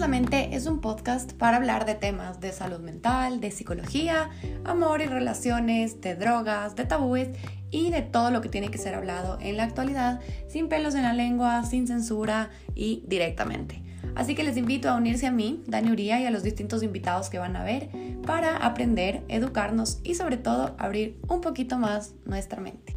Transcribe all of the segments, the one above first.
es un podcast para hablar de temas de salud mental, de psicología, amor y relaciones, de drogas, de tabúes y de todo lo que tiene que ser hablado en la actualidad, sin pelos en la lengua, sin censura y directamente. Así que les invito a unirse a mí, Dani Uría, y a los distintos invitados que van a ver para aprender, educarnos y sobre todo abrir un poquito más nuestra mente.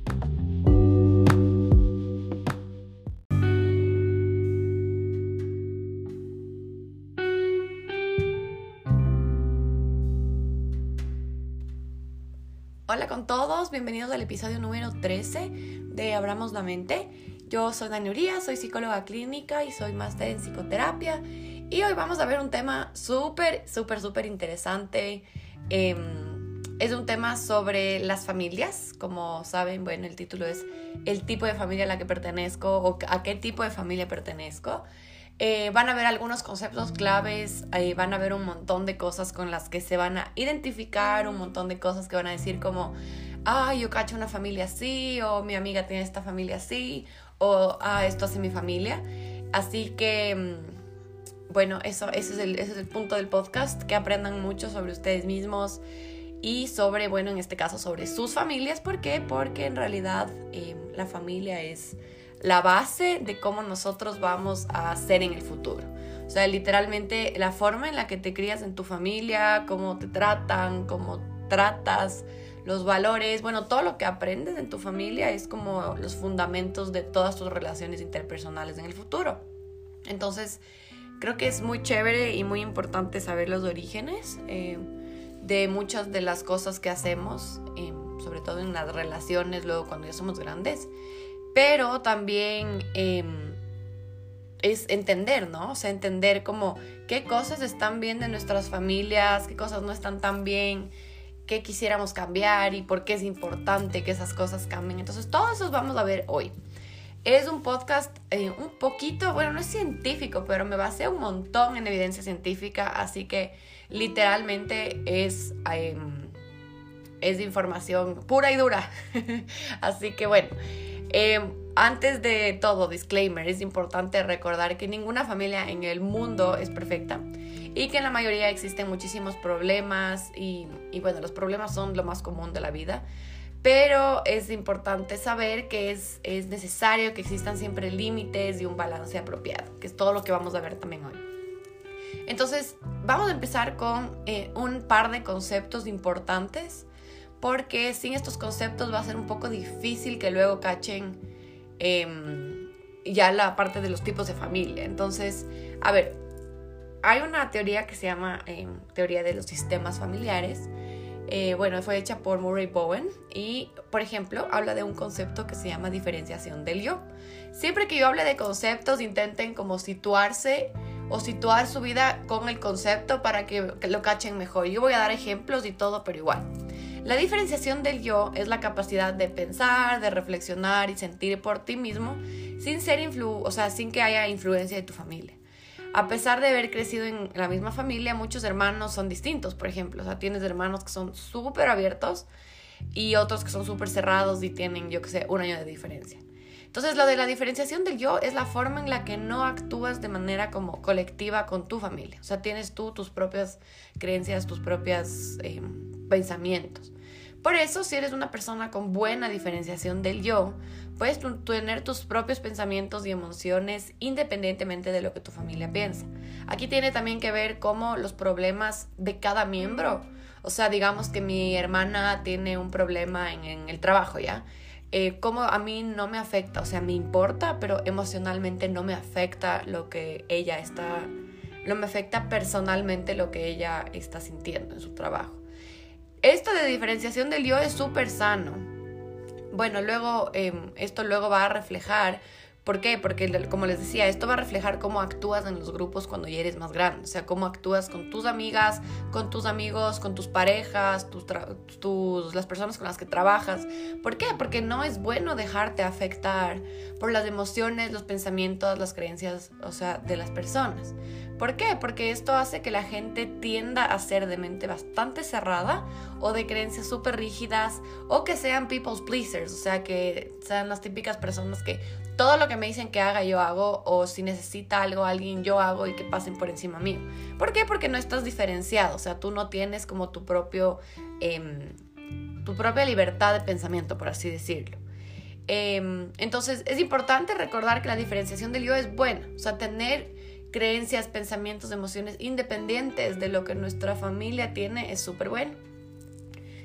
Todos, bienvenidos al episodio número 13 de Abramos la Mente. Yo soy Dani soy psicóloga clínica y soy máster en psicoterapia. Y hoy vamos a ver un tema súper, súper, súper interesante. Em, es un tema sobre las familias. Como saben, bueno, el título es El tipo de familia a la que pertenezco o a qué tipo de familia pertenezco. Eh, van a ver algunos conceptos claves, eh, van a ver un montón de cosas con las que se van a identificar, un montón de cosas que van a decir como, ah, yo cacho una familia así, o mi amiga tiene esta familia así, o ah, esto hace mi familia. Así que, mm, bueno, eso, ese, es el, ese es el punto del podcast, que aprendan mucho sobre ustedes mismos y sobre, bueno, en este caso sobre sus familias. ¿Por qué? Porque en realidad eh, la familia es la base de cómo nosotros vamos a ser en el futuro. O sea, literalmente la forma en la que te crías en tu familia, cómo te tratan, cómo tratas, los valores, bueno, todo lo que aprendes en tu familia es como los fundamentos de todas tus relaciones interpersonales en el futuro. Entonces, creo que es muy chévere y muy importante saber los orígenes eh, de muchas de las cosas que hacemos, eh, sobre todo en las relaciones, luego cuando ya somos grandes pero también em, es entender, ¿no? O sea, entender como qué cosas están bien de nuestras familias, qué cosas no están tan bien, qué quisiéramos cambiar y por qué es importante que esas cosas cambien. Entonces, todo eso vamos a ver hoy. Es un podcast eh, un poquito, bueno, no es científico, pero me basé un montón en evidencia científica, así que literalmente es, em, es información pura y dura. así que bueno. Eh, antes de todo, disclaimer, es importante recordar que ninguna familia en el mundo es perfecta y que en la mayoría existen muchísimos problemas y, bueno, los problemas son lo más común de la vida, pero es importante saber que es, es necesario que existan siempre límites y un balance apropiado, que es todo lo que vamos a ver también hoy. Entonces, vamos a empezar con eh, un par de conceptos importantes porque sin estos conceptos va a ser un poco difícil que luego cachen em, ya la parte de los tipos de familia. Entonces, a ver, hay una teoría que se llama em, teoría de los sistemas familiares. Eh, bueno, fue hecha por Murray Bowen y, por ejemplo, habla de un concepto que se llama diferenciación del yo. Siempre que yo hable de conceptos, intenten como situarse o situar su vida con el concepto para que lo cachen mejor. Yo voy a dar ejemplos y todo, pero igual. La diferenciación del yo es la capacidad de pensar, de reflexionar y sentir por ti mismo sin ser influ o sea, sin que haya influencia de tu familia. A pesar de haber crecido en la misma familia, muchos hermanos son distintos, por ejemplo. O sea, tienes hermanos que son súper abiertos y otros que son súper cerrados y tienen, yo que sé, un año de diferencia. Entonces, lo de la diferenciación del yo es la forma en la que no actúas de manera como colectiva con tu familia. O sea, tienes tú tus propias creencias, tus propios em, pensamientos. Por eso, si eres una persona con buena diferenciación del yo, puedes tener tus propios pensamientos y emociones independientemente de lo que tu familia piensa. Aquí tiene también que ver cómo los problemas de cada miembro, o sea, digamos que mi hermana tiene un problema en, el trabajo, ¿ya? eh, cómo a mí no me afecta, o sea, me importa, pero emocionalmente no me afecta lo que ella está, no me afecta personalmente lo que ella está sintiendo en su trabajo. Esto de diferenciación del yo es súper sano. Bueno, luego, em, esto luego va a reflejar ¿Por qué? Porque, como les decía, esto va a reflejar cómo actúas en los grupos cuando ya eres más grande. O sea, cómo actúas con tus amigas, con tus amigos, con tus parejas, tus, tus, las personas con las que trabajas. ¿Por qué? Porque no es bueno dejarte afectar por las emociones, los pensamientos, las creencias, o sea, de las personas. ¿Por qué? Porque esto hace que la gente tienda a ser de mente bastante cerrada o de creencias súper rígidas o que sean people's pleasers, o sea, que sean las típicas personas que todo lo que me dicen que haga yo hago o si necesita algo alguien yo hago y que pasen por encima mío. ¿Por qué? Porque no estás diferenciado, o sea, tú no tienes como tu propio... Em, tu propia libertad de pensamiento, por así decirlo. Em, entonces es importante recordar que la diferenciación del yo es buena, o sea, tener creencias, pensamientos, emociones independientes de lo que nuestra familia tiene es súper bueno.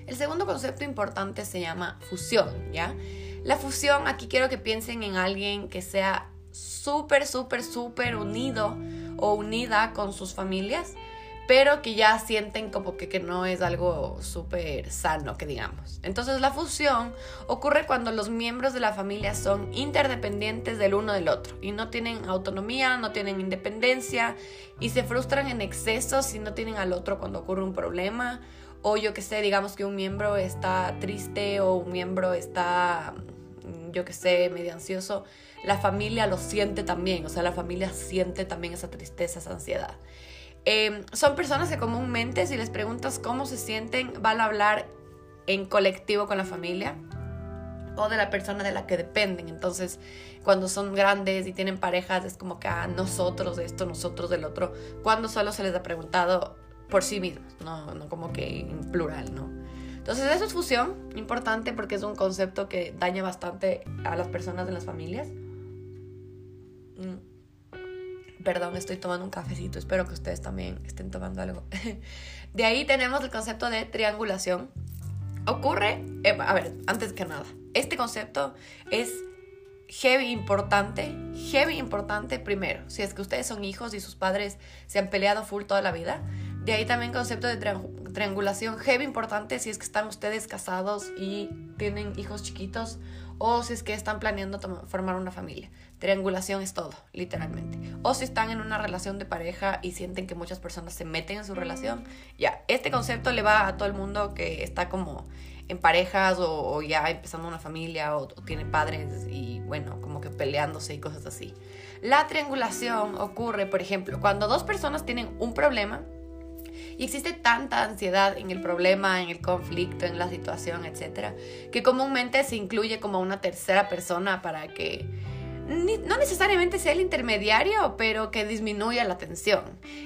El segundo concepto importante se llama fusión, ¿ya? La fusión, aquí quiero que piensen en alguien que sea súper, súper, súper unido o unida con sus familias pero que ya sienten como que, que no es algo súper sano, que digamos. Entonces la fusión ocurre cuando los miembros de la familia son interdependientes del uno del otro y no tienen autonomía, no tienen independencia y se frustran en exceso si no tienen al otro cuando ocurre un problema o yo que sé, digamos que un miembro está triste o un miembro está, mm, yo que sé, medio ansioso, la familia lo siente también, o sea, la familia siente también esa tristeza, esa ansiedad. Em, son personas que comúnmente si les preguntas cómo se sienten, van a hablar en colectivo con la familia o de la persona de la que dependen. Entonces, cuando son grandes y tienen parejas, es como que, ah, nosotros de esto, nosotros del otro, cuando solo se les ha preguntado por sí mismos, no, no como que en plural, ¿no? Entonces, eso es fusión, importante porque es un concepto que daña bastante a las personas de las familias. Mm. Perdón, estoy tomando un cafecito, espero que ustedes también estén tomando algo. De ahí tenemos el concepto de triangulación. Ocurre, eh, a ver, antes que nada, este concepto es heavy importante, heavy importante primero, si es que ustedes son hijos y sus padres se han peleado full toda la vida. De ahí también concepto de triangulación heavy importante si es que están ustedes casados y tienen hijos chiquitos o si es que están planeando formar una familia. Triangulación es todo, literalmente. O si están en una relación de pareja y sienten que muchas personas se meten en su relación, ya, este concepto le va a todo el mundo que está como en parejas o, ya empezando una familia o, o tiene padres y bueno, como que peleándose y cosas así. La triangulación ocurre, por ejemplo, cuando dos personas tienen un problema, y existe tanta ansiedad en el problema, en el conflicto, en la situación, etcétera, que comúnmente se incluye como una tercera persona para que no necesariamente sea el intermediario, pero que disminuya la tensión.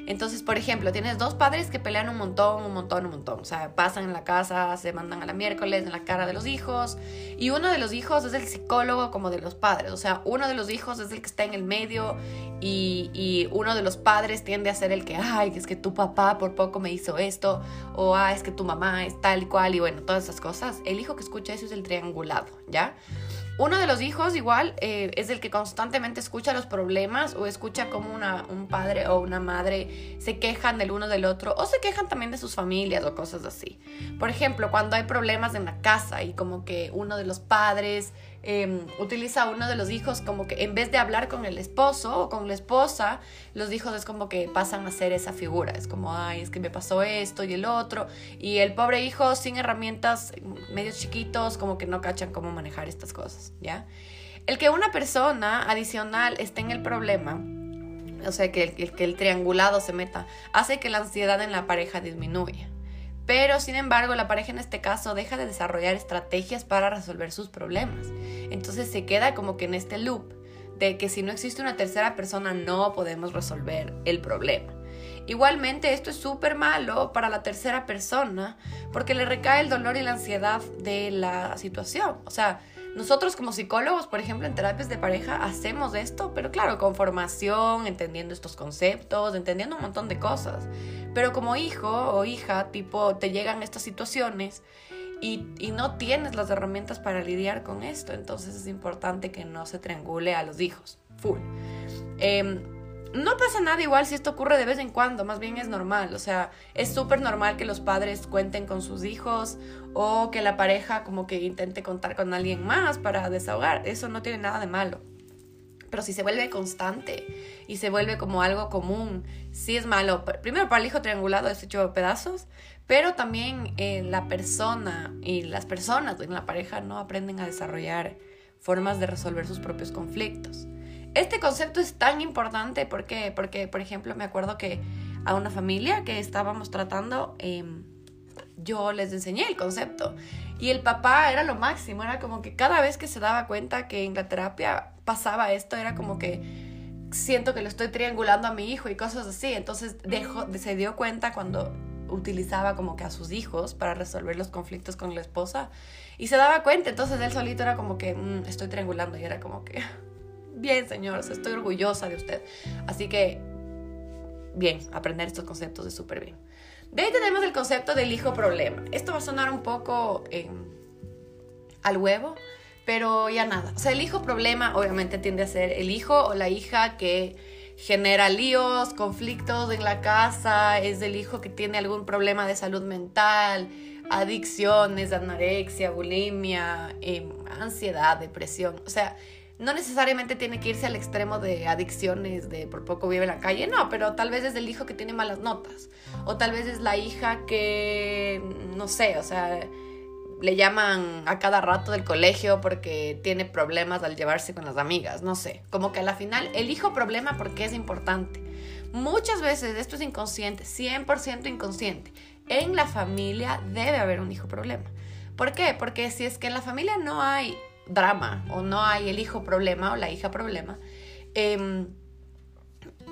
Entonces, por ejemplo, tienes dos padres que pelean un montón, un montón, un montón. O sea, pasan en la casa, se mandan a la miércoles en la cara de los hijos. Y uno de los hijos es el psicólogo como de los padres. O sea, uno de los hijos es el que está en el medio y, uno de los padres tiende a ser el que, ay, es que tu papá por poco me hizo esto. O, ah, es que tu mamá es tal y cual. Y bueno, todas esas cosas. El hijo que escucha eso es el triangulado, ¿ya? Uno de los hijos igual eh, es el que constantemente escucha los problemas o escucha como una, un padre o una madre se quejan del uno del otro o se quejan también de sus familias o cosas así. Por ejemplo, cuando hay problemas en la casa y como que uno de los padres Em, utiliza uno de los hijos como que en vez de hablar con el esposo o con la esposa, los hijos es como que pasan a ser esa figura. Es como, ay, es que me pasó esto y el otro. Y el pobre hijo sin herramientas, medios chiquitos, como que no cachan cómo manejar estas cosas, ¿ya? El que una persona adicional esté en el problema, o sea, que el, que el triangulado se meta, hace que la ansiedad en la pareja disminuya. Pero, sin embargo, la pareja en este caso deja de desarrollar estrategias para resolver sus problemas. Entonces se queda como que en este loop de que si no existe una tercera persona no podemos resolver el problema. Igualmente, esto es súper malo para la tercera persona porque le recae el dolor y la ansiedad de la situación. O sea, nosotros como psicólogos, por ejemplo, en terapias de pareja, hacemos esto, pero claro, con formación, entendiendo estos conceptos, entendiendo un montón de cosas. Pero como hijo o hija, tipo, te llegan estas situaciones y, no tienes las herramientas para lidiar con esto, entonces es importante que no se triangule a los hijos. Full. Em, no pasa nada igual si esto ocurre de vez en cuando, más bien es normal, o sea, es súper normal que los padres cuenten con sus hijos o que la pareja como que intente contar con alguien más para desahogar, eso no tiene nada de malo. Pero si se vuelve constante y se vuelve como algo común, sí es malo. Primero para el hijo triangulado es hecho pedazos, pero también eh, la persona y las personas en la pareja no aprenden a desarrollar formas de resolver sus propios conflictos. Este concepto es tan importante porque, porque por ejemplo, me acuerdo que a una familia que estábamos tratando, em, yo les enseñé el concepto. Y el papá era lo máximo, era como que cada vez que se daba cuenta que en la terapia pasaba esto, era como que siento que lo estoy triangulando a mi hijo y cosas así. Entonces dejó, se dio cuenta cuando utilizaba como que a sus hijos para resolver los conflictos con la esposa y se daba cuenta. Entonces él solito era como que mm, estoy triangulando y era como que bien señor, estoy orgullosa de usted. Así que bien, aprender estos conceptos es súper bien. De ahí tenemos el concepto del hijo problema. Esto va a sonar un poco eh, al huevo, pero ya nada. O sea, el hijo problema obviamente tiende a ser el hijo o la hija que genera líos, conflictos en la casa, es el hijo que tiene algún problema de salud mental, adicciones, anorexia, bulimia, em, ansiedad, depresión. O sea, no necesariamente tiene que irse al extremo de adicciones, de por poco vive en la calle, no, pero tal vez es el hijo que tiene malas notas, o tal vez es la hija que, no sé, o sea, le llaman a cada rato del colegio porque tiene problemas al llevarse con las amigas, no sé, como que a la final elijo problema porque es importante. Muchas veces esto es inconsciente, 100% inconsciente. En la familia debe haber un hijo problema. ¿Por qué? Porque si es que en la familia no hay drama o no hay el hijo problema o la hija problema, em,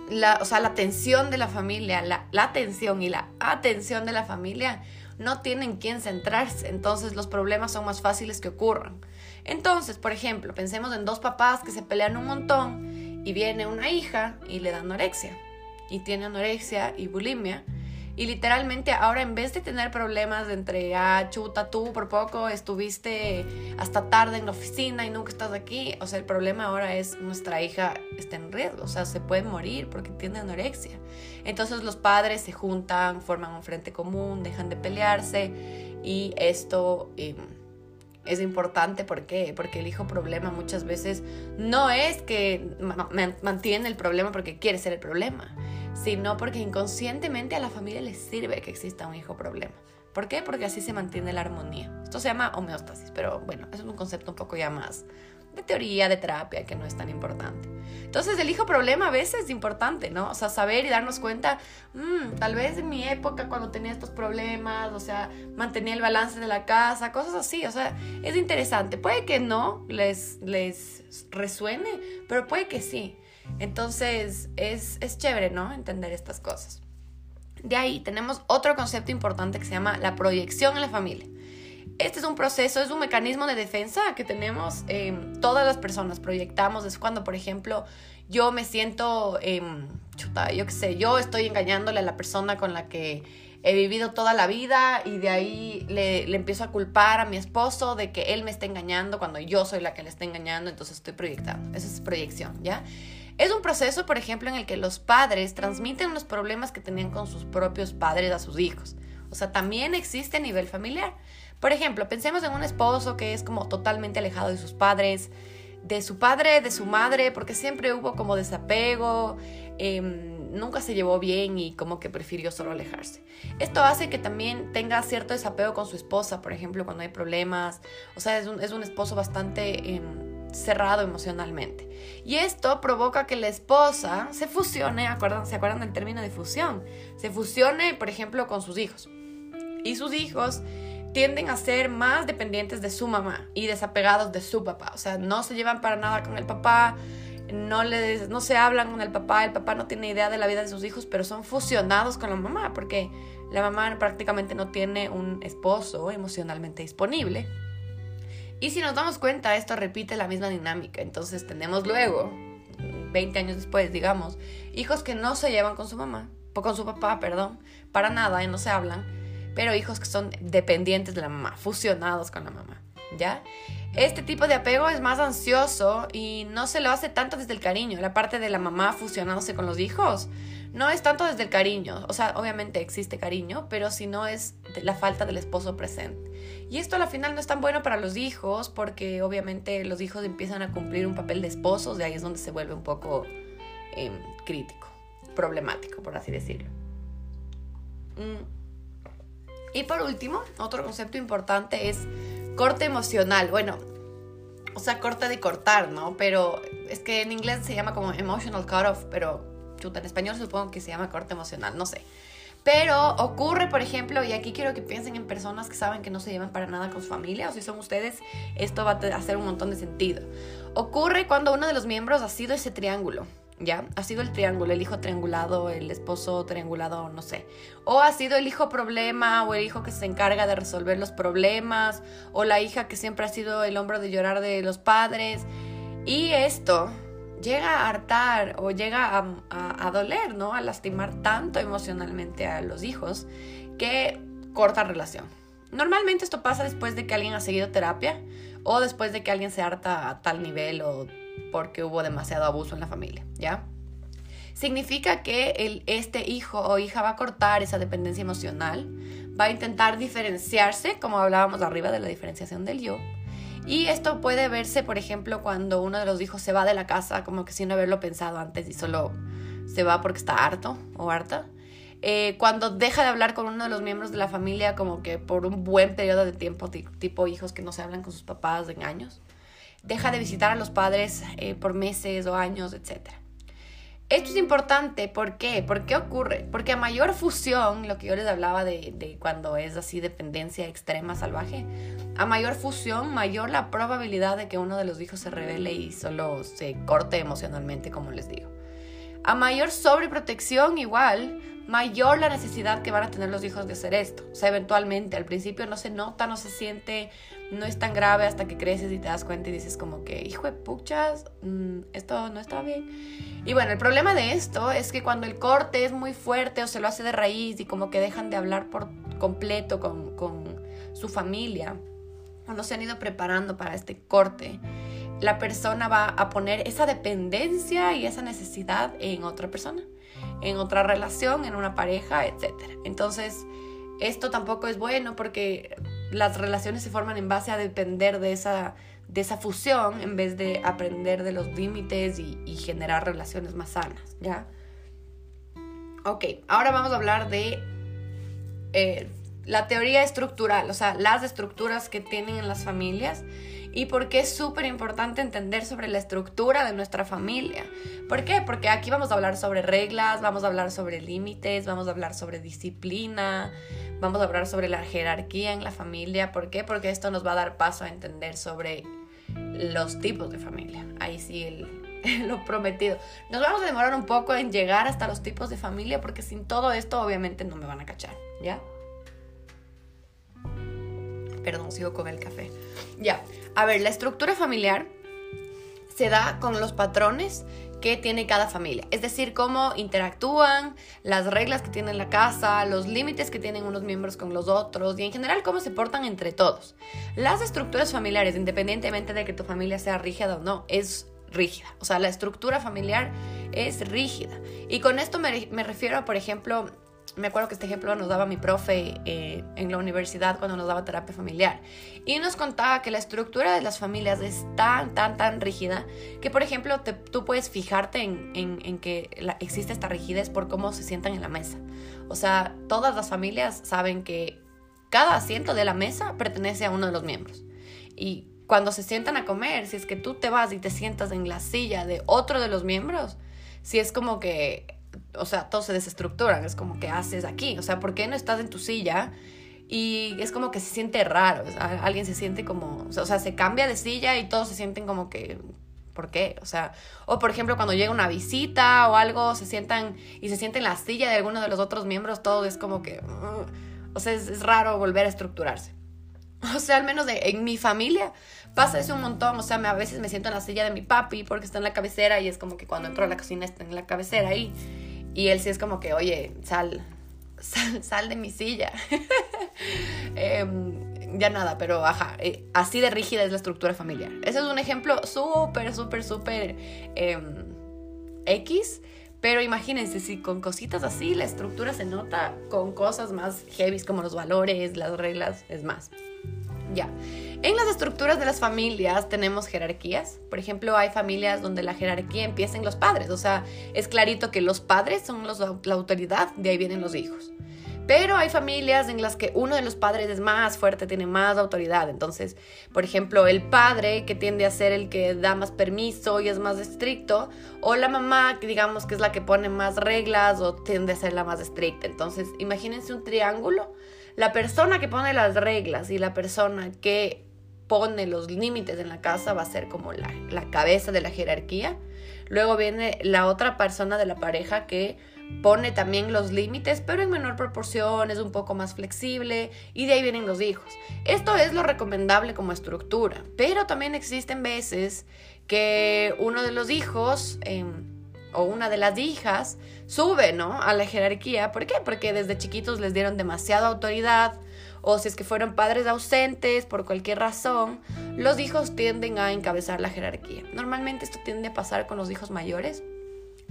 la, o sea, la atención de la familia, la, la atención y la atención de la familia no tienen quien centrarse, entonces los problemas son más fáciles que ocurran. Entonces, por ejemplo, pensemos en dos papás que se pelean un montón y viene una hija y le da anorexia y tiene anorexia y bulimia y literalmente ahora en vez de tener problemas entre, ah, chuta, tú por poco estuviste hasta tarde en la oficina y nunca estás aquí, o sea, el problema ahora es nuestra hija está en riesgo, o sea, se puede morir porque tiene anorexia. Entonces los padres se juntan, forman un frente común, dejan de pelearse y esto... Em, es importante ¿por qué? porque el hijo problema muchas veces no es que mantiene el problema porque quiere ser el problema, sino porque inconscientemente a la familia le sirve que exista un hijo problema. ¿Por qué? Porque así se mantiene la armonía. Esto se llama homeostasis, pero bueno, es un concepto un poco ya más de teoría, de terapia, que no es tan importante. Entonces el hijo problema a veces es importante, ¿no? O sea, saber y darnos cuenta, mm, tal vez en mi época cuando tenía estos problemas, o sea, mantenía el balance de la casa, cosas así, o sea, es interesante. Puede que no les, les resuene, pero puede que sí. Entonces, es, es chévere, ¿no? Entender estas cosas. De ahí tenemos otro concepto importante que se llama la proyección en la familia. Este es un proceso, es un mecanismo de defensa que tenemos em, todas las personas, proyectamos. Es cuando, por ejemplo, yo me siento, eh, chuta, yo qué sé, yo estoy engañándole a la persona con la que he vivido toda la vida y de ahí le, le, empiezo a culpar a mi esposo de que él me está engañando cuando yo soy la que le está engañando, entonces estoy proyectando. Esa es proyección, ¿ya? Es un proceso, por ejemplo, en el que los padres transmiten los problemas que tenían con sus propios padres a sus hijos. O sea, también existe a nivel familiar. Por ejemplo, pensemos en un esposo que es como totalmente alejado de sus padres, de su padre, de su madre, porque siempre hubo como desapego, em, nunca se llevó bien y como que prefirió solo alejarse. Esto hace que también tenga cierto desapego con su esposa, por ejemplo, cuando hay problemas. O sea, es un, es un esposo bastante... Em, cerrado emocionalmente. Y esto provoca que la esposa se fusione, ¿acuerdan, ¿se acuerdan del término de fusión? Se fusione, por ejemplo, con sus hijos. Y sus hijos tienden a ser más dependientes de su mamá y desapegados de su papá. O sea, no se llevan para nada con el papá, no, les, no se hablan con el papá, el papá no tiene idea de la vida de sus hijos, pero son fusionados con la mamá porque la mamá prácticamente no tiene un esposo emocionalmente disponible. Y si nos damos cuenta, esto repite la misma dinámica. Entonces tenemos luego, 20 años después, digamos, hijos que no se llevan con su mamá, con su papá, perdón, para nada y no se hablan, pero hijos que son dependientes de la mamá, fusionados con la mamá, ¿ya? Este tipo de apego es más ansioso y no se lo hace tanto desde el cariño, la parte de la mamá fusionándose con los hijos no es tanto desde el cariño, o sea, obviamente existe cariño, pero si no es la falta del esposo presente. Y esto al final no es tan bueno para los hijos porque obviamente los hijos empiezan a cumplir un papel de esposos, de ahí es donde se vuelve un poco em, crítico, problemático, por así decirlo. Mm. Y por último, otro concepto importante es corte emocional. Bueno, o sea, corte de cortar, ¿no? Pero es que en inglés se llama como emotional cut-off, pero chuta, en español supongo que se llama corte emocional, no sé. Pero ocurre, por ejemplo, y aquí quiero que piensen en personas que saben que no se llevan para nada con su familia, o si son ustedes, esto va a hacer un montón de sentido. Ocurre cuando uno de los miembros ha sido ese triángulo, ¿ya? Ha sido el triángulo, el hijo triangulado, el esposo triangulado, no sé. O ha sido el hijo problema, o el hijo que se encarga de resolver los problemas, o la hija que siempre ha sido el hombro de llorar de los padres. Y esto llega a hartar o llega a, doler, ¿no? A lastimar tanto emocionalmente a los hijos que corta relación. Normalmente esto pasa después de que alguien ha seguido terapia o después de que alguien se harta a tal nivel o porque hubo demasiado abuso en la familia, ¿ya? Significa que el, este hijo o hija va a cortar esa dependencia emocional, va a intentar diferenciarse, como hablábamos arriba de la diferenciación del yo, y esto puede verse, por ejemplo, cuando uno de los hijos se va de la casa, como que sin haberlo pensado antes y solo se va porque está harto o harta. Eh, cuando deja de hablar con uno de los miembros de la familia, como que por un buen periodo de tiempo, tipo hijos que no se hablan con sus papás en años. Deja de visitar a los padres eh, por meses o años, etc. Esto es importante, ¿por qué? ¿Por qué ocurre? Porque a mayor fusión, lo que yo les hablaba de, de, cuando es así dependencia extrema, salvaje, a mayor fusión, mayor la probabilidad de que uno de los hijos se revele y solo se corte emocionalmente, como les digo. A mayor sobreprotección, igual, mayor la necesidad que van a tener los hijos de hacer esto. O sea, eventualmente, al principio no se nota, no se siente, no es tan grave hasta que creces y te das cuenta y dices como que, hijo de puchas, mm, esto no está bien. Y bueno, el problema de esto es que cuando el corte es muy fuerte o se lo hace de raíz y como que dejan de hablar por completo con, con su familia, o no se han ido preparando para este corte, la persona va a poner esa dependencia y esa necesidad en otra persona en otra relación, en una pareja, etc. Entonces, esto tampoco es bueno porque las relaciones se forman en base a depender de esa, de esa fusión en vez de aprender de los límites y, generar relaciones más sanas, ¿ya? Ok, ahora vamos a hablar de eh, la teoría estructural, o sea, las estructuras que tienen en las familias y por qué es súper importante entender sobre la estructura de nuestra familia. ¿Por qué? Porque aquí vamos a hablar sobre reglas, vamos a hablar sobre límites, vamos a hablar sobre disciplina, vamos a hablar sobre la jerarquía en la familia. ¿Por qué? Porque esto nos va a dar paso a entender sobre los tipos de familia. Ahí sí el, lo prometido. Nos vamos a demorar un poco en llegar hasta los tipos de familia porque sin todo esto obviamente no me van a cachar, ¿ya? Perdón, sigo con el café. Ya, a ver, la estructura familiar se da con los patrones que tiene cada familia. Es decir, cómo interactúan, las reglas que tiene la casa, los límites que tienen unos miembros con los otros y en general cómo se portan entre todos. Las estructuras familiares, independientemente de que tu familia sea rígida o no, es rígida. O sea, la estructura familiar es rígida. Y con esto me, me refiero, por ejemplo, me acuerdo que este ejemplo nos daba mi profe eh, en la universidad cuando nos daba terapia familiar. Y nos contaba que la estructura de las familias es tan, tan, tan rígida que, por ejemplo, tú puedes fijarte en, que existe esta rigidez por cómo se sientan en la mesa. O sea, todas las familias saben que cada asiento de la mesa pertenece a uno de los miembros. Y cuando se sientan a comer, si es que tú te vas y te sientas en la silla de otro de los miembros, si es como que o sea, todos se desestructuran, es como que haces aquí, o sea, ¿por qué no estás en tu silla? Y es como que se siente raro, alguien se siente como, o sea, se cambia de silla y todos se sienten como que, ¿por qué? O sea, o por ejemplo cuando llega una visita o algo, se sientan y se sienten en la silla de alguno de los otros miembros, todo es como que, uh, o sea, es, raro volver a estructurarse. O sea, al menos en mi familia pasa eso un montón. O sea, a veces me siento en la silla de mi papi porque está en la cabecera y es como que cuando entro a la cocina está en la cabecera ahí. Y él sí es como que, oye, sal, sal, de mi silla. Em, ya nada, pero ajá, eh, así de rígida es la estructura familiar. Ese es un ejemplo súper, súper, súper em, X. Pero imagínense, si con cositas así la estructura se nota con cosas más heavy como los valores, las reglas, es más. Ya. En las estructuras de las familias tenemos jerarquías. Por ejemplo, hay familias donde la jerarquía empieza en los padres. O sea, es clarito que los padres son la autoridad, de ahí vienen los hijos. Pero hay familias en las que uno de los padres es más fuerte, tiene más autoridad. Entonces, por ejemplo, el padre que tiende a ser el que da más permiso y es más estricto, o la mamá que digamos que es la que pone más reglas o tiende a ser la más estricta. Entonces, imagínense un triángulo. La persona que pone las reglas y la persona que pone los límites en la casa va a ser como la, la cabeza de la jerarquía. Luego viene la otra persona de la pareja que pone también los límites, pero en menor proporción, es un poco más flexible y de ahí vienen los hijos. Esto es lo recomendable como estructura, pero también existen veces que uno de los hijos em, o una de las hijas sube, ¿no? A la jerarquía. ¿Por qué? Porque desde chiquitos les dieron demasiada autoridad o si es que fueron padres ausentes por cualquier razón, los hijos tienden a encabezar la jerarquía. Normalmente esto tiende a pasar con los hijos mayores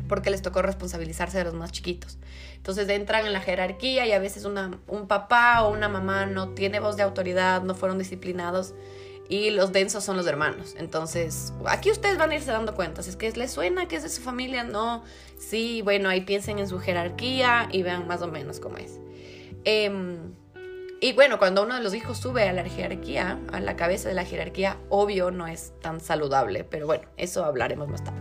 porque les tocó responsabilizarse de los más chiquitos. Entonces entran en la jerarquía y a veces un papá o una mamá no tiene voz de autoridad, no fueron disciplinados y los densos son los hermanos. Entonces, aquí ustedes van a irse dando cuenta. Si es que les suena que es de su familia, no. Sí, bueno, ahí piensen en su jerarquía y vean más o menos cómo es. Em, y bueno, cuando uno de los hijos sube a la jerarquía, a la cabeza de la jerarquía, obvio no es tan saludable, pero bueno, eso hablaremos más tarde.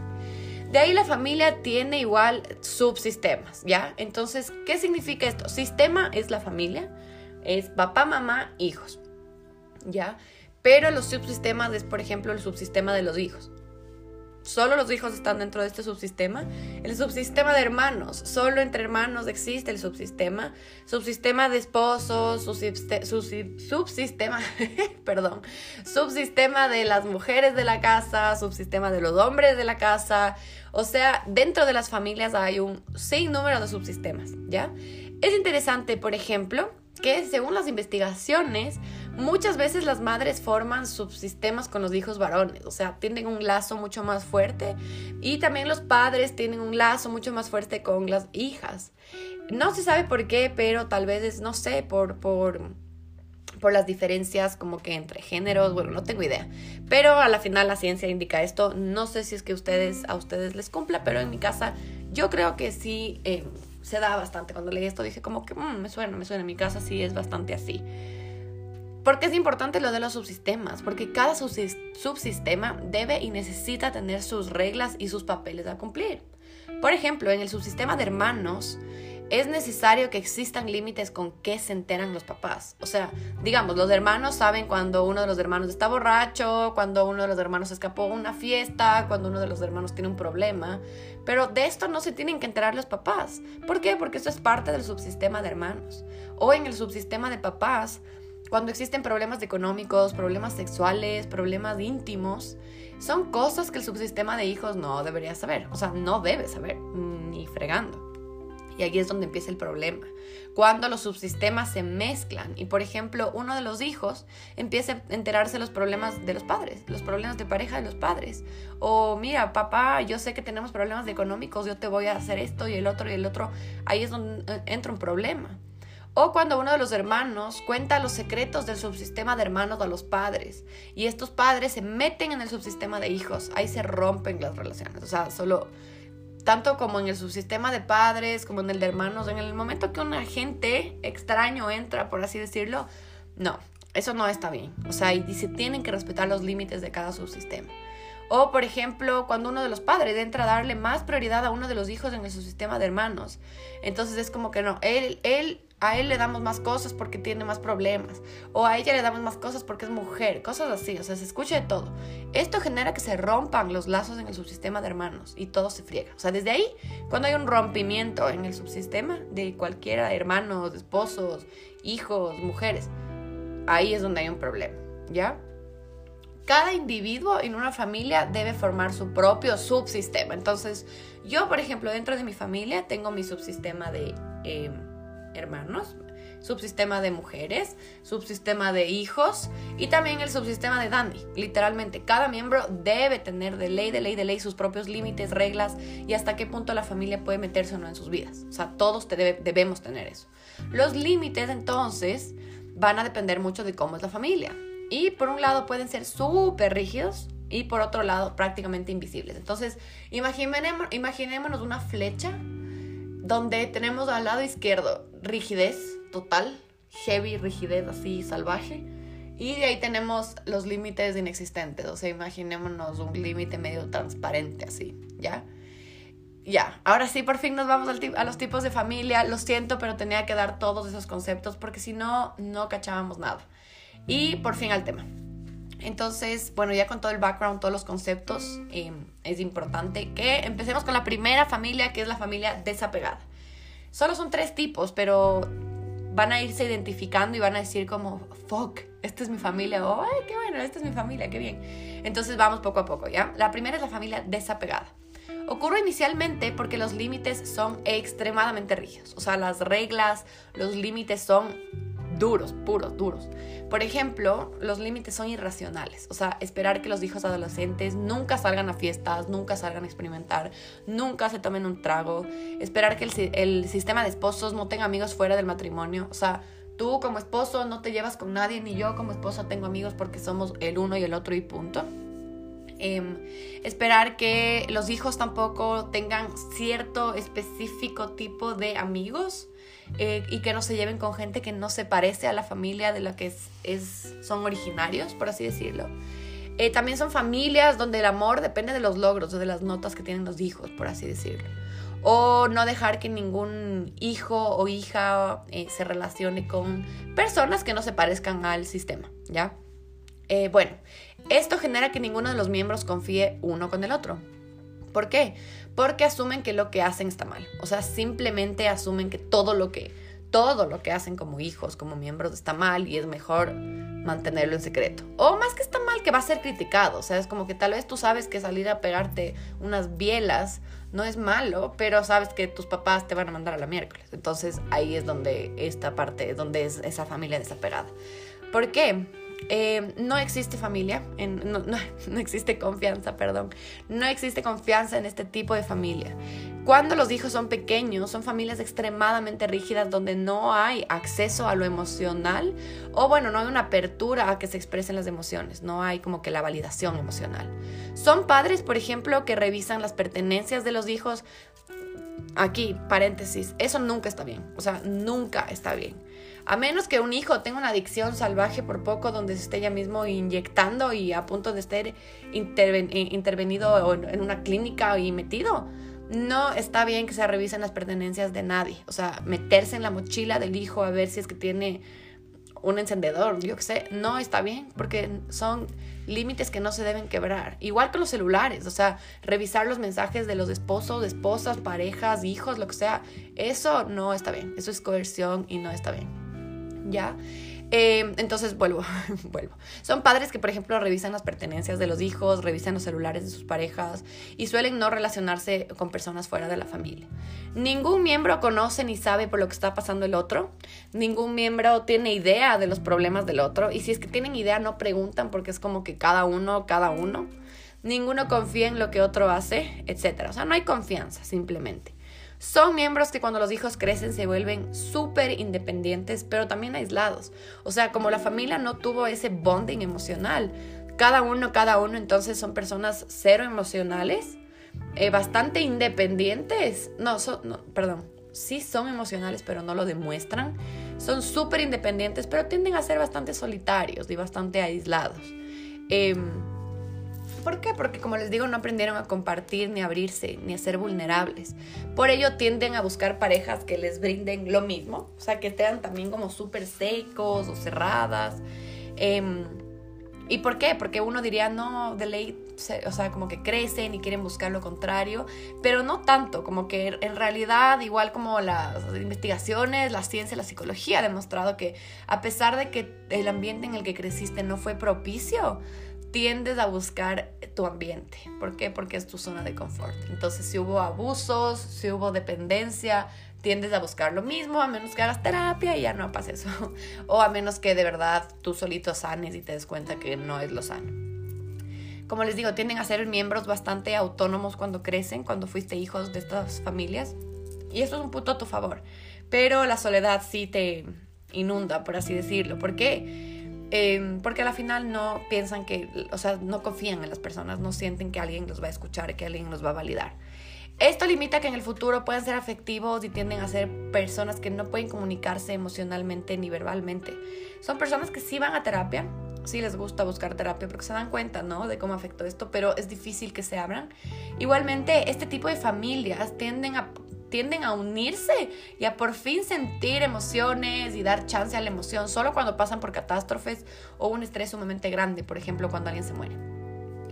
De ahí la familia tiene igual subsistemas, ¿ya? Entonces, ¿qué significa esto? Sistema es la familia, es papá, mamá, hijos, ¿ya? Pero los subsistemas es, por ejemplo, el subsistema de los hijos. Solo los hijos están dentro de este subsistema. El subsistema de hermanos. Solo entre hermanos existe el subsistema. Subsistema de esposos, subsistema, perdón, subsistema de las mujeres de la casa, subsistema de los hombres de la casa. O sea, dentro de las familias hay un número de subsistemas, ¿ya? Es interesante, por ejemplo, que según las investigaciones, muchas veces las madres forman subsistemas con los hijos varones, o sea, tienen un lazo mucho más fuerte y también los padres tienen un lazo mucho más fuerte con las hijas. No se sabe por qué, pero tal vez es, no sé, por, por, por las diferencias como que entre géneros, bueno, no tengo idea. Pero a la final la ciencia indica esto. No sé si es que a ustedes les cumpla, pero en mi casa yo creo que sí. Eh, se da bastante. Cuando leí esto dije como que mm, me suena, me suena. En mi casa sí es bastante así. Porque es importante lo de los subsistemas, porque cada subsistema debe y necesita tener sus reglas y sus papeles a cumplir. Por ejemplo, en el subsistema de hermanos, es necesario que existan límites con qué se enteran los papás. O sea, digamos, los hermanos saben cuando uno de los hermanos está borracho, cuando uno de los hermanos escapó a una fiesta, cuando uno de los hermanos tiene un problema. Pero de esto no se tienen que enterar los papás. ¿Por qué? Porque eso es parte del subsistema de hermanos. O en el subsistema de papás, cuando existen problemas económicos, problemas sexuales, problemas íntimos, son cosas que el subsistema de hijos no debería saber. O sea, no debe saber, ni fregando. Y aquí es donde empieza el problema. Cuando los subsistemas se mezclan y, por ejemplo, uno de los hijos empieza a enterarse de los problemas de los padres, los problemas de pareja de los padres. O mira, papá, yo sé que tenemos problemas económicos, yo te voy a hacer esto y el otro y el otro. Ahí es donde eh, entra un problema. O cuando uno de los hermanos cuenta los secretos del subsistema de hermanos a los padres y estos padres se meten en el subsistema de hijos, ahí se rompen las relaciones. O sea, solo tanto como en el subsistema de padres, como en el de hermanos, en el momento que un agente extraño entra, por así decirlo, no, eso no está bien. O sea, y se tienen que respetar los límites de cada subsistema. O, por ejemplo, cuando uno de los padres entra a darle más prioridad a uno de los hijos en el subsistema de hermanos. Entonces es como que no, él, él a él le damos más cosas porque tiene más problemas, o a ella le damos más cosas porque es mujer, cosas así, o sea, se escucha de todo. Esto genera que se rompan los lazos en el subsistema de hermanos y todo se friega. O sea, desde ahí, cuando hay un rompimiento en el subsistema de cualquiera, hermanos, esposos, hijos, mujeres, ahí es donde hay un problema, ¿ya? Cada individuo en una familia debe formar su propio subsistema. Entonces, yo, por ejemplo, dentro de mi familia tengo mi subsistema de... Em, hermanos, subsistema de mujeres, subsistema de hijos y también el subsistema de Dandy. Literalmente, cada miembro debe tener de ley, de ley, de ley sus propios límites, reglas y hasta qué punto la familia puede meterse o no en sus vidas. O sea, todos debemos tener eso. Los límites entonces van a depender mucho de cómo es la familia. Y por un lado pueden ser súper rígidos y por otro lado prácticamente invisibles. Entonces, imaginémonos una flecha donde tenemos al lado izquierdo rigidez total, heavy rigidez así salvaje. Y de ahí tenemos los límites inexistentes, o sea, imaginémonos un límite medio transparente así, ¿ya? Ya, ahora sí, por fin nos vamos a los tipos de familia. Lo siento, pero tenía que dar todos esos conceptos porque si no, no cachábamos nada. Y por fin al tema. Entonces, bueno, ya con todo el background, todos los conceptos, em, es importante que empecemos con la primera familia, que es la familia desapegada. Solo son tres tipos, pero van a irse identificando y van a decir como, fuck, esta es mi familia, o, ay, qué bueno, esta es mi familia, qué bien. Entonces vamos poco a poco, ¿ya? La primera es la familia desapegada. Ocurre inicialmente porque los límites son extremadamente rígidos, o sea, las reglas, los límites son duros, puros, duros. Por ejemplo, los límites son irracionales, o sea, esperar que los hijos adolescentes nunca salgan a fiestas, nunca salgan a experimentar, nunca se tomen un trago, esperar que el, sistema de esposos no tenga amigos fuera del matrimonio, o sea, tú como esposo no te llevas con nadie, ni yo como esposa tengo amigos porque somos el uno y el otro y punto. Em, esperar que los hijos tampoco tengan cierto específico tipo de amigos eh, y que no se lleven con gente que no se parece a la familia de la que son originarios, por así decirlo. Eh, también son familias donde el amor depende de los logros o de las notas que tienen los hijos, por así decirlo. O no dejar que ningún hijo o hija eh, se relacione con personas que no se parezcan al sistema, ¿ya? bueno, esto genera que ninguno de los miembros confíe uno con el otro. ¿Por qué? Porque asumen que lo que hacen está mal. O sea, simplemente asumen que todo lo que todo lo que hacen como hijos, como miembros está mal y es mejor mantenerlo en secreto. O más que está mal, que va a ser criticado. O sea, es como que tal vez tú sabes que salir a pegarte unas bielas no es malo, pero sabes que tus papás te van a mandar a la miércoles. Entonces ahí es donde esta parte, donde es esa familia desapegada. ¿Por qué? Eh, no existe familia, no, no, existe confianza, perdón, no existe confianza en este tipo de familia. Cuando los hijos son pequeños, son familias extremadamente rígidas donde no hay acceso a lo emocional o bueno, no hay una apertura a que se expresen las emociones, no hay como que la validación emocional. Son padres, por ejemplo, que revisan las pertenencias de los hijos. Aquí, paréntesis, eso nunca está bien, o sea, nunca está bien. A menos que un hijo tenga una adicción salvaje por poco donde se esté ya mismo inyectando y a punto de estar intervenido en una clínica y metido. No está bien que se revisen las pertenencias de nadie. O sea, meterse en la mochila del hijo a ver si es que tiene un encendedor, yo qué sé, no está bien porque son límites que no se deben quebrar. Igual que los celulares, o sea, revisar los mensajes de los esposos, esposas, parejas, hijos, lo que sea, eso no está bien. Eso es coerción y no está bien. ¿Ya? Eh, entonces vuelvo, vuelvo. Son padres que, por ejemplo, revisan las pertenencias de los hijos, revisan los celulares de sus parejas y suelen no relacionarse con personas fuera de la familia. Ningún miembro conoce ni sabe por lo que está pasando el otro. Ningún miembro tiene idea de los problemas del otro. Y si es que tienen idea, no preguntan porque es como que cada uno, cada uno. Ninguno confía en lo que otro hace, etc. O sea, no hay confianza, simplemente. Son miembros que cuando los hijos crecen se vuelven súper independientes, pero también aislados. O sea, como la familia no tuvo ese bonding emocional, cada uno, cada uno, entonces son personas cero emocionales, eh, bastante independientes. No, no, perdón, sí son emocionales, pero no lo demuestran. Son súper independientes, pero tienden a ser bastante solitarios y bastante aislados. Eh, ¿Por qué? Porque como les digo, no aprendieron a compartir, ni a abrirse, ni a ser vulnerables. Por ello tienden a buscar parejas que les brinden lo mismo, o sea, que estén también como súper secos o cerradas. Em, ¿Y por qué? Porque uno diría, no, de ley, o sea, como que crecen y quieren buscar lo contrario, pero no tanto, como que en realidad, igual como las investigaciones, la ciencia, la psicología ha demostrado que a pesar de que el ambiente en el que creciste no fue propicio, tiendes a buscar tu ambiente. ¿Por qué? Porque es tu zona de confort. Entonces, si hubo abusos, si hubo dependencia, tiendes a buscar lo mismo, a menos que hagas terapia y ya no pasa eso. O a menos que de verdad tú solito sanes y te des cuenta que no es lo sano. Como les digo, tienden a ser miembros bastante autónomos cuando crecen, cuando fuiste hijos de estas familias. Y eso es un punto a tu favor. Pero la soledad sí te inunda, por así decirlo. ¿Por qué? Em, porque al final no piensan que, o sea, no confían en las personas, no sienten que alguien los va a escuchar, que alguien los va a validar. Esto limita que en el futuro puedan ser afectivos y tienden a ser personas que no pueden comunicarse emocionalmente ni verbalmente. Son personas que sí van a terapia, sí les gusta buscar terapia porque se dan cuenta, ¿no? De cómo afectó esto, pero es difícil que se abran. Igualmente, este tipo de familias tienden a tienden a unirse y a por fin sentir emociones y dar chance a la emoción solo cuando pasan por catástrofes o un estrés sumamente grande, por ejemplo, cuando alguien se muere.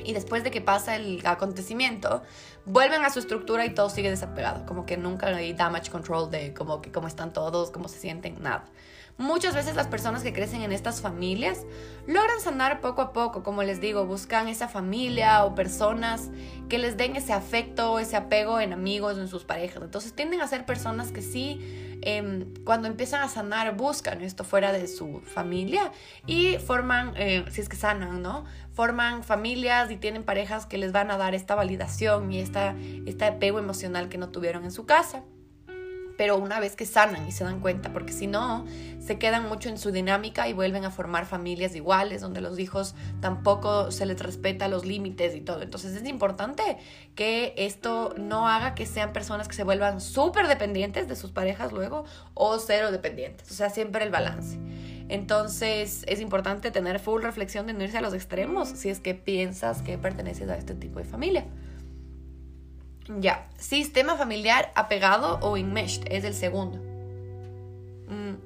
Y después de que pasa el acontecimiento, vuelven a su estructura y todo sigue desapegado, como que nunca hay damage control de cómo, cómo están todos, cómo se sienten, nada. Muchas veces las personas que crecen en estas familias logran sanar poco a poco, como les digo, buscan esa familia o personas que les den ese afecto, ese apego en amigos, en sus parejas. Entonces tienden a ser personas que sí, em, cuando empiezan a sanar, buscan esto fuera de su familia y forman, eh, si es que sanan, ¿no? Forman familias y tienen parejas que les van a dar esta validación y esta, este apego emocional que no tuvieron en su casa pero una vez que sanan y se dan cuenta, porque si no, se quedan mucho en su dinámica y vuelven a formar familias iguales, donde los hijos tampoco se les respeta los límites y todo. Entonces es importante que esto no haga que sean personas que se vuelvan súper dependientes de sus parejas luego o cero dependientes, o sea, siempre el balance. Entonces es importante tener full reflexión de no irse a los extremos si es que piensas que perteneces a este tipo de familia. Ya, sistema familiar apegado o enmeshed es el segundo. Mm.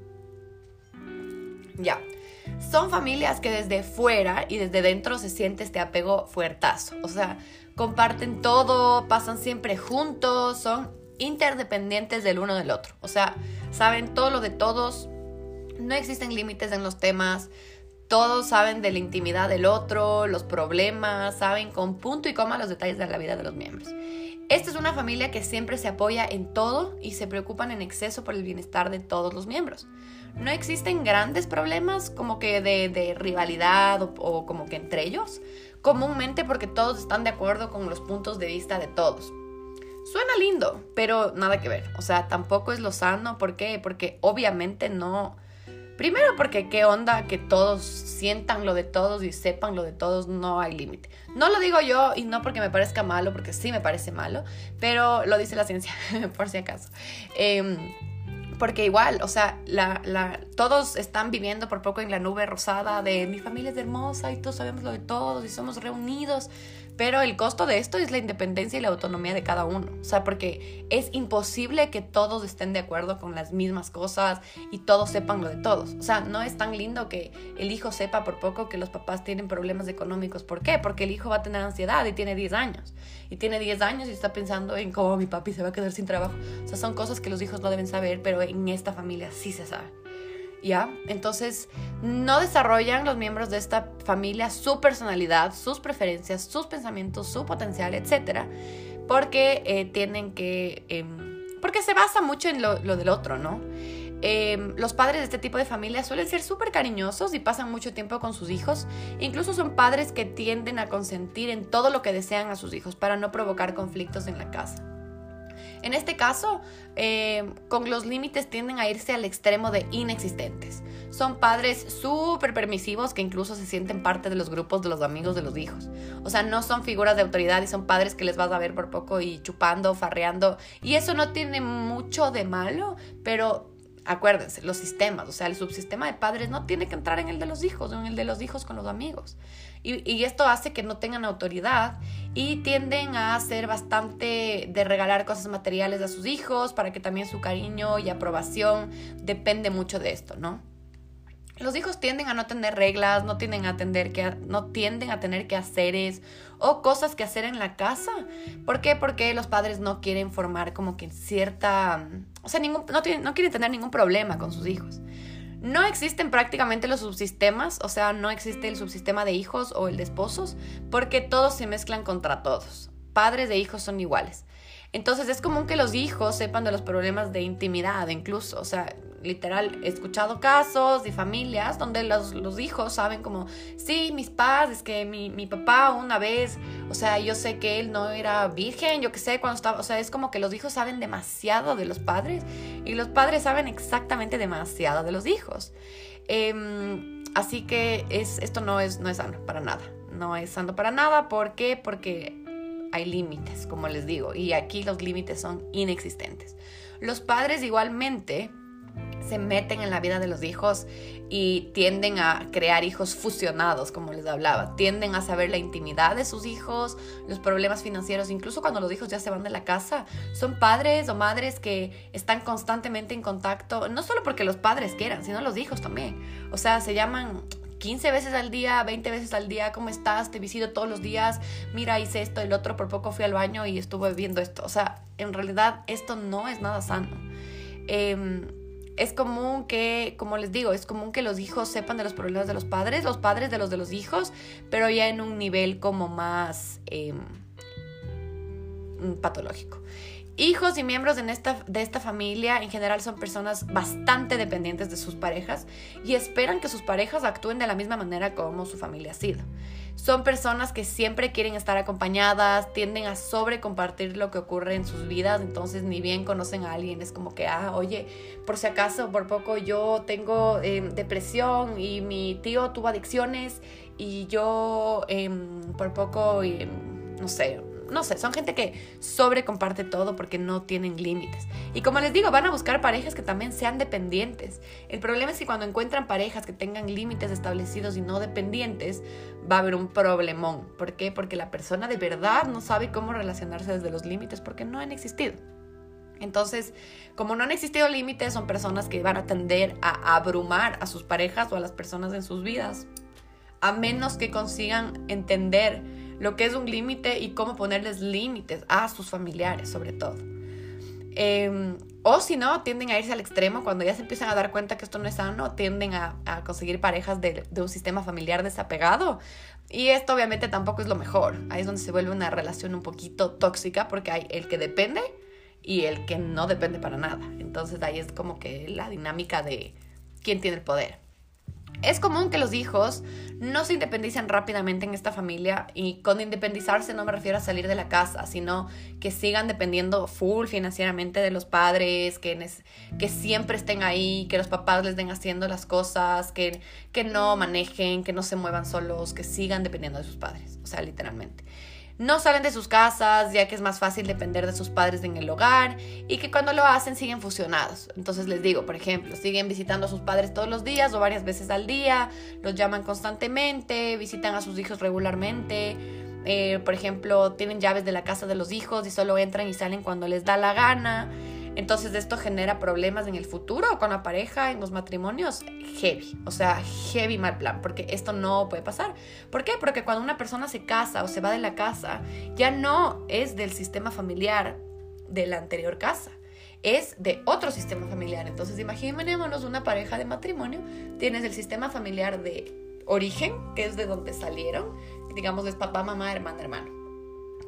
Ya, son familias que desde fuera y desde dentro se siente este apego fuertazo. O sea, comparten todo, pasan siempre juntos, son interdependientes del uno del otro. O sea, saben todo lo de todos, no existen límites en los temas, todos saben de la intimidad del otro, los problemas, saben con punto y coma los detalles de la vida de los miembros. Esta es una familia que siempre se apoya en todo y se preocupan en exceso por el bienestar de todos los miembros. No existen grandes problemas como que de, rivalidad o, o como que entre ellos, comúnmente porque todos están de acuerdo con los puntos de vista de todos. Suena lindo, pero nada que ver. O sea, tampoco es lo sano. ¿Por qué? Porque obviamente no Primero porque qué onda que todos sientan lo de todos y sepan lo de todos, no hay límite. No lo digo yo y no porque me parezca malo, porque sí me parece malo, pero lo dice la ciencia, por si acaso. Em, porque igual, o sea, todos están viviendo por poco en la nube rosada de mi familia es hermosa y todos sabemos lo de todos y somos reunidos. Pero el costo de esto es la independencia y la autonomía de cada uno. O sea, porque es imposible que todos estén de acuerdo con las mismas cosas y todos sepan lo de todos. O sea, no es tan lindo que el hijo sepa por poco que los papás tienen problemas económicos. ¿Por qué? Porque el hijo va a tener ansiedad y tiene 10 años. Y tiene 10 años y está pensando en cómo mi papi se va a quedar sin trabajo. O sea, son cosas que los hijos no deben saber, pero en esta familia sí se sabe. ¿Ya? Entonces, no desarrollan los miembros de esta familia su personalidad, sus preferencias, sus pensamientos, su potencial, etcétera, porque eh, tienen que. Em, porque se basa mucho en lo, del otro, ¿no? Em, los padres de este tipo de familia suelen ser súper cariñosos y pasan mucho tiempo con sus hijos. Incluso son padres que tienden a consentir en todo lo que desean a sus hijos para no provocar conflictos en la casa. En este caso, eh, con los límites tienden a irse al extremo de inexistentes. Son padres súper permisivos que incluso se sienten parte de los grupos de los amigos de los hijos. O sea, no son figuras de autoridad y son padres que les vas a ver por poco y chupando, farreando. Y eso no tiene mucho de malo, pero acuérdense, los sistemas, o sea, el subsistema de padres no tiene que entrar en el de los hijos, en el de los hijos con los amigos. Y, esto hace que no tengan autoridad y tienden a ser bastante de regalar cosas materiales a sus hijos para que también su cariño y aprobación depende mucho de esto, ¿no? Los hijos tienden a no tener reglas, no tienden a, tener que, no tienden a tener que haceres o cosas que hacer en la casa. ¿Por qué? Porque los padres no quieren formar como que cierta... O sea, ningún, no, no quieren tener ningún problema con sus hijos. No existen prácticamente los subsistemas, o sea, no existe el subsistema de hijos o el de esposos, porque todos se mezclan contra todos. Padres de hijos son iguales. Entonces es común que los hijos sepan de los problemas de intimidad incluso, o sea, literal, he escuchado casos de familias donde los, hijos saben como, sí, mis padres, es que mi, mi, papá una vez, o sea, yo sé que él no era virgen, yo qué sé, cuando estaba, o sea, es como que los hijos saben demasiado de los padres y los padres saben exactamente demasiado de los hijos. Em, así que es, esto no es, no es sano para nada, no es sano para nada, ¿por qué? Porque hay límites, como les digo, y aquí los límites son inexistentes. Los padres igualmente se meten en la vida de los hijos y tienden a crear hijos fusionados, como les hablaba. Tienden a saber la intimidad de sus hijos, los problemas financieros, incluso cuando los hijos ya se van de la casa. Son padres o madres que están constantemente en contacto, no solo porque los padres quieran, sino los hijos también. O sea, se llaman 15 veces al día, 20 veces al día, ¿cómo estás? Te visito todos los días, mira, hice esto, el otro, por poco fui al baño y estuve viendo esto. O sea, en realidad esto no es nada sano. Em, es común que, como les digo, es común que los hijos sepan de los problemas de los padres, los padres de los de los hijos, pero ya en un nivel como más em, patológico. Hijos y miembros de esta, de esta familia en general son personas bastante dependientes de sus parejas y esperan que sus parejas actúen de la misma manera como su familia ha sido. Son personas que siempre quieren estar acompañadas, tienden a sobre compartir lo que ocurre en sus vidas, entonces ni bien conocen a alguien, es como que, ah, oye, por si acaso, por poco yo tengo em, depresión y mi tío tuvo adicciones y yo em, por poco, em, no sé, no sé, son gente que sobre comparte todo porque no tienen límites. Y como les digo, van a buscar parejas que también sean dependientes. El problema es que cuando encuentran parejas que tengan límites establecidos y no dependientes, va a haber un problemón. ¿Por qué? Porque la persona de verdad no sabe cómo relacionarse desde los límites porque no han existido. Entonces, como no han existido límites, son personas que van a tender a abrumar a sus parejas o a las personas en sus vidas, a menos que consigan entender lo que es un límite y cómo ponerles límites a sus familiares, sobre todo. Em, o si no, tienden a irse al extremo cuando ya se empiezan a dar cuenta que esto no es sano, tienden a, conseguir parejas de, de, un sistema familiar desapegado. Y esto obviamente tampoco es lo mejor. Ahí es donde se vuelve una relación un poquito tóxica porque hay el que depende y el que no depende para nada. Entonces ahí es como que la dinámica de quién tiene el poder. Es común que los hijos no se independicen rápidamente en esta familia y con independizarse no me refiero a salir de la casa, sino que sigan dependiendo full financieramente de los padres, que, siempre estén ahí, que los papás les den haciendo las cosas, que, que no manejen, que no se muevan solos, que sigan dependiendo de sus padres, o sea, literalmente no salen de sus casas, ya que es más fácil depender de sus padres en el hogar y que cuando lo hacen siguen fusionados. Entonces les digo, por ejemplo, siguen visitando a sus padres todos los días o varias veces al día, los llaman constantemente, visitan a sus hijos regularmente. Eh, por ejemplo, tienen llaves de la casa de los hijos y solo entran y salen cuando les da la gana. Entonces esto genera problemas en el futuro con la pareja, en los matrimonios, heavy, o sea, heavy mal plan, porque esto no puede pasar. ¿Por qué? Porque cuando una persona se casa o se va de la casa, ya no es del sistema familiar de la anterior casa, es de otro sistema familiar. Entonces imaginémonos una pareja de matrimonio, tienes el sistema familiar de origen, que es de donde salieron, digamos es papá, mamá, hermana, hermano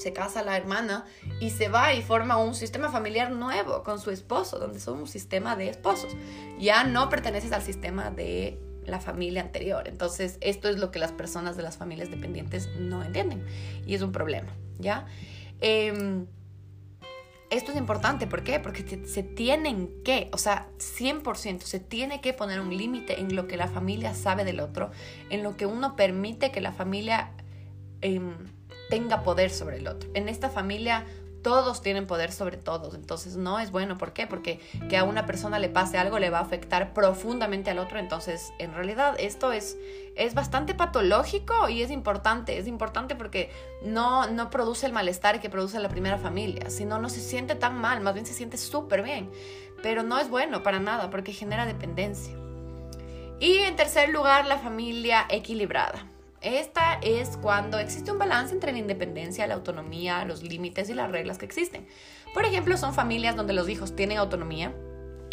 se casa la hermana y se va y forma un sistema familiar nuevo con su esposo, donde son un sistema de esposos. Ya no perteneces al sistema de la familia anterior. Entonces, esto es lo que las personas de las familias dependientes no entienden y es un problema, ¿ya? Em, esto es importante, ¿por qué? Porque se tienen que, o sea, 100%, se tiene que poner un límite en lo que la familia sabe del otro, en lo que uno permite que la familia... Em, tenga poder sobre el otro. En esta familia todos tienen poder sobre todos, entonces no es bueno. ¿Por qué? Porque que a una persona le pase algo le va a afectar profundamente al otro, entonces en realidad esto es, es bastante patológico y es importante, es importante porque no, no produce el malestar que produce la primera familia, sino no se siente tan mal, más bien se siente súper bien, pero no es bueno para nada porque genera dependencia. Y en tercer lugar, la familia equilibrada. Esta es cuando existe un balance entre la independencia, la autonomía, los límites y las reglas que existen. Por ejemplo, son familias donde los hijos tienen autonomía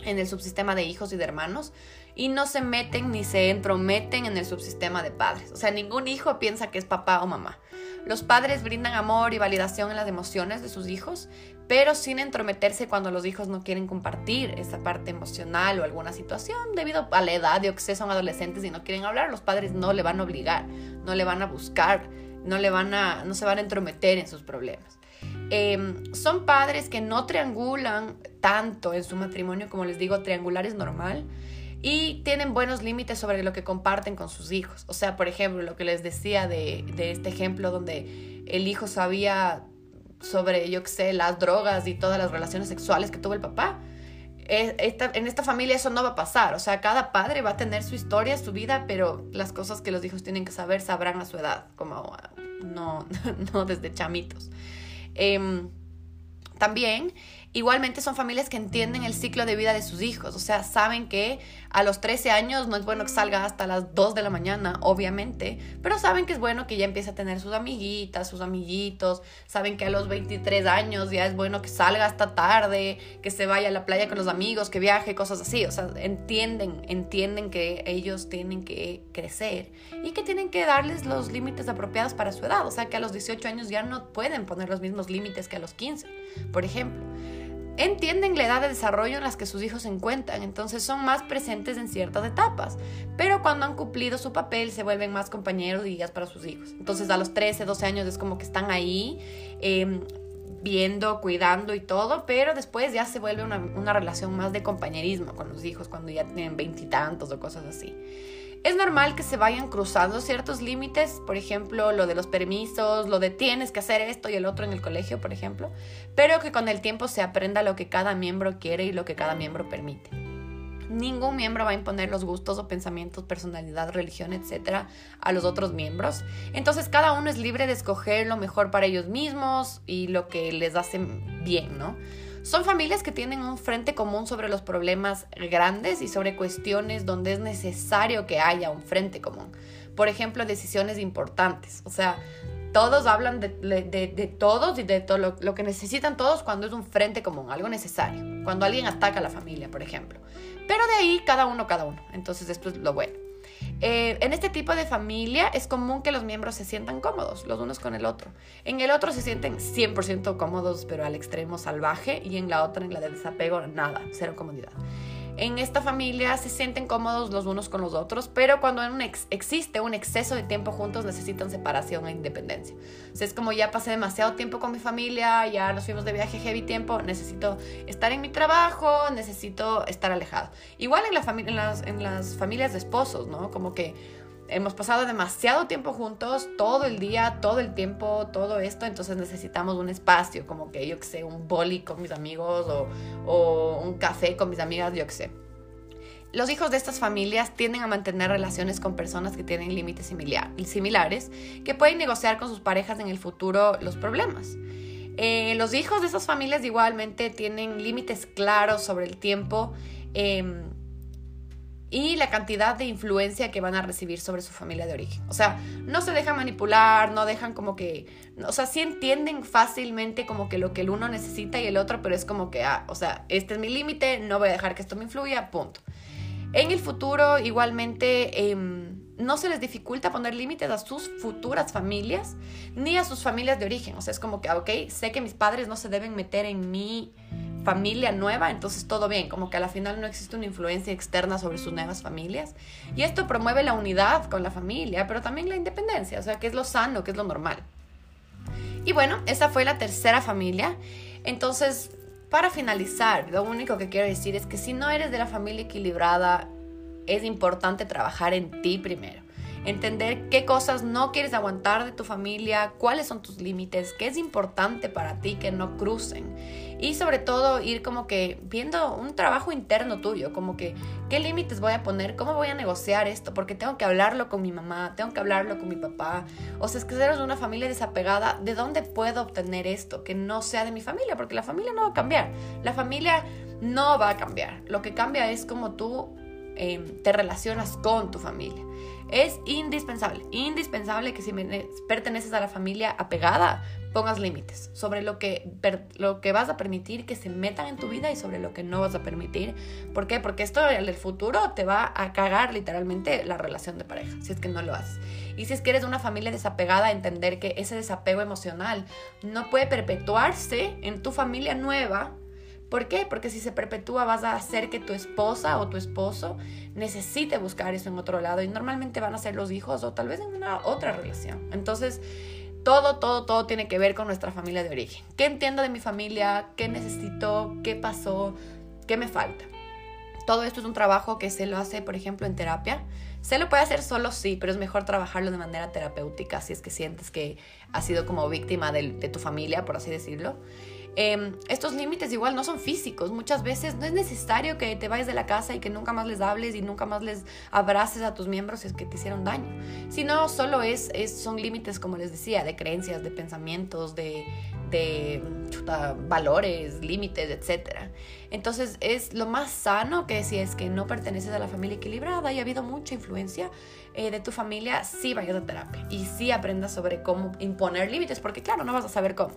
en el subsistema de hijos y de hermanos y no se meten ni se entrometen en el subsistema de padres. O sea, ningún hijo piensa que es papá o mamá. Los padres brindan amor y validación en las emociones de sus hijos, pero sin entrometerse cuando los hijos no quieren compartir esa parte emocional o alguna situación debido a la edad de que son adolescentes y no quieren hablar, los padres no le van a obligar, no le van a buscar, no, le van a, no se van a entrometer en sus problemas. Em, son padres que no triangulan tanto en su matrimonio, como les digo, triangular es normal, y tienen buenos límites sobre lo que comparten con sus hijos. O sea, por ejemplo, lo que les decía de, de este ejemplo donde el hijo sabía sobre, yo qué sé, las drogas y todas las relaciones sexuales que tuvo el papá. Eh, en esta familia eso no va a pasar, o sea, cada padre va a tener su historia, su vida, pero las cosas que los hijos tienen que saber sabrán a su edad, como no, no desde chamitos. Em, también Igualmente son familias que entienden el ciclo de vida de sus hijos, o sea, saben que a los 13 años no es bueno que salga hasta las 2 de la mañana, obviamente, pero saben que es bueno que ya empiece a tener sus amiguitas, sus amiguitos, saben que a los 23 años ya es bueno que salga hasta tarde, que se vaya a la playa con los amigos, que viaje, cosas así, o sea, entienden, entienden que ellos tienen que crecer y que tienen que darles los límites apropiados para su edad, o sea, que a los 18 años ya no pueden poner los mismos límites que a los 15, por ejemplo entienden la edad de desarrollo en las que sus hijos se encuentran, entonces son más presentes en ciertas etapas, pero cuando han cumplido su papel se vuelven más compañeros y guías para sus hijos. Entonces a los 13, 12 años es como que están ahí em, viendo, cuidando y todo, pero después ya se vuelve una, una relación más de compañerismo con los hijos cuando ya tienen veintitantos o cosas así. Es normal que se vayan cruzando ciertos límites, por ejemplo, lo de los permisos, lo de tienes que hacer esto y el otro en el colegio, por ejemplo, pero que con el tiempo se aprenda lo que cada miembro quiere y lo que cada miembro permite. Ningún miembro va a imponer los gustos o pensamientos, personalidad, religión, etcétera, a los otros miembros. Entonces, cada uno es libre de escoger lo mejor para ellos mismos y lo que les hace bien, ¿no? Son familias que tienen un frente común sobre los problemas grandes y sobre cuestiones donde es necesario que haya un frente común. Por ejemplo, decisiones importantes. O sea, todos hablan de, todos y de todo lo, lo, que necesitan todos cuando es un frente común, algo necesario. Cuando alguien ataca a la familia, por ejemplo. Pero de ahí cada uno, cada uno. Entonces esto es lo bueno. Eh, en este tipo de familia es común que los miembros se sientan cómodos los unos con el otro. En el otro se sienten 100% cómodos, pero al extremo salvaje, y en la otra, en la de desapego, nada, cero comodidad en esta familia se sienten cómodos los unos con los otros, pero cuando existe un exceso de tiempo juntos necesitan separación e independencia. O es como ya pasé demasiado tiempo con mi familia, ya nos fuimos de viaje heavy tiempo, necesito estar en mi trabajo, necesito estar alejado. Igual en las familias de esposos, ¿no? Como que hemos pasado demasiado tiempo juntos, todo el día, todo el tiempo, todo esto, entonces necesitamos un espacio, como que yo que sé, un boli con mis amigos o, o un café con mis amigas, yo que sé. Los hijos de estas familias tienden a mantener relaciones con personas que tienen límites similares, que pueden negociar con sus parejas en el futuro los problemas. Eh, los hijos de esas familias igualmente tienen límites claros sobre el tiempo. Eh, y la cantidad de influencia que van a recibir sobre su familia de origen. O sea, no se dejan manipular, no dejan como que, o sea, sí entienden fácilmente como que lo que el uno necesita y el otro, pero es como que, ah, o sea, este es mi límite, no voy a dejar que esto me influya, punto. En el futuro, igualmente, em, no se les dificulta poner límites a sus futuras familias ni a sus familias de origen. O sea, es como que, ok, sé que mis padres no se deben meter en mi familia nueva, entonces todo bien, como que a la final no existe una influencia externa sobre sus nuevas familias. Y esto promueve la unidad con la familia, pero también la independencia, o sea, que es lo sano, que es lo normal. Y bueno, esa fue la tercera familia. Entonces, para finalizar, lo único que quiero decir es que si no eres de la familia equilibrada, es importante trabajar en ti primero entender qué cosas no quieres aguantar de tu familia, cuáles son tus límites, qué es importante para ti que no crucen. Y sobre todo ir como que viendo un trabajo interno tuyo, como que qué límites voy a poner, cómo voy a negociar esto, porque tengo que hablarlo con mi mamá, tengo que hablarlo con mi papá. O sea, es que eres de una familia desapegada, ¿de dónde puedo obtener esto que no sea de mi familia? Porque la familia no va a cambiar. La familia no va a cambiar. Lo que cambia es cómo tú em, te relacionas con tu familia. Es indispensable, indispensable que si perteneces a la familia apegada, pongas límites sobre lo que, lo que vas a permitir que se metan en tu vida y sobre lo que no vas a permitir. ¿Por qué? Porque esto en el futuro te va a cagar literalmente la relación de pareja, si es que no lo haces. Y si es que eres una familia desapegada, entender que ese desapego emocional no puede perpetuarse en tu familia nueva ¿Por qué? Porque si se perpetúa vas a hacer que tu esposa o tu esposo necesite buscar eso en otro lado y normalmente van a ser los hijos o tal vez en una otra relación. Entonces, todo, todo, todo tiene que ver con nuestra familia de origen. ¿Qué entiendo de mi familia? ¿Qué necesito? ¿Qué pasó? ¿Qué me falta? todo esto es un trabajo que se lo hace, por ejemplo, en terapia. Se lo puede hacer solo, sí, pero es mejor trabajarlo de manera terapéutica si es que sientes que has sido como víctima de, de tu familia, por así decirlo. Em, estos límites igual no son físicos. Muchas veces no es necesario que te vayas de la casa y que nunca más les hables y nunca más les abraces a tus miembros si es que te hicieron daño. Sino solo es, son límites, como les decía, de creencias, de pensamientos, de, de valores, límites, etc. Entonces es lo más sano que si es que no perteneces a la familia equilibrada y ha habido mucha influencia eh, de tu familia, sí vayas a terapia y sí aprendas sobre cómo imponer límites, porque claro, no vas a saber cómo.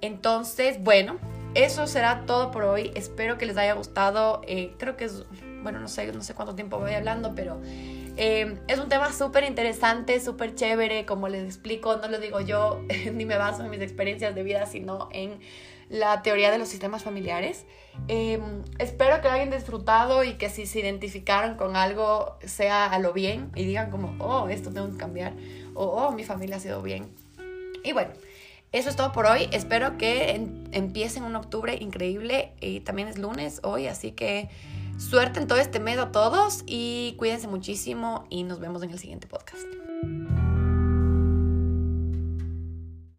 Entonces, bueno, eso será todo por hoy. Espero que les haya gustado. Eh, creo que es, bueno, no sé, no sé cuánto tiempo voy hablando, pero eh, es un tema súper interesante, súper chévere. Como les explico, no lo digo yo, ni me baso en mis experiencias de vida, sino en la teoría de los sistemas familiares. Eh, espero que lo hayan disfrutado y que si se identificaron con algo sea a lo bien y digan como, oh, esto tengo que cambiar, o oh, mi familia ha sido bien. Y bueno. Eso es todo por hoy. Espero que empiecen un octubre increíble y también es lunes hoy, así que suerte en todo este mes a todos y cuídense muchísimo y nos vemos en el siguiente podcast.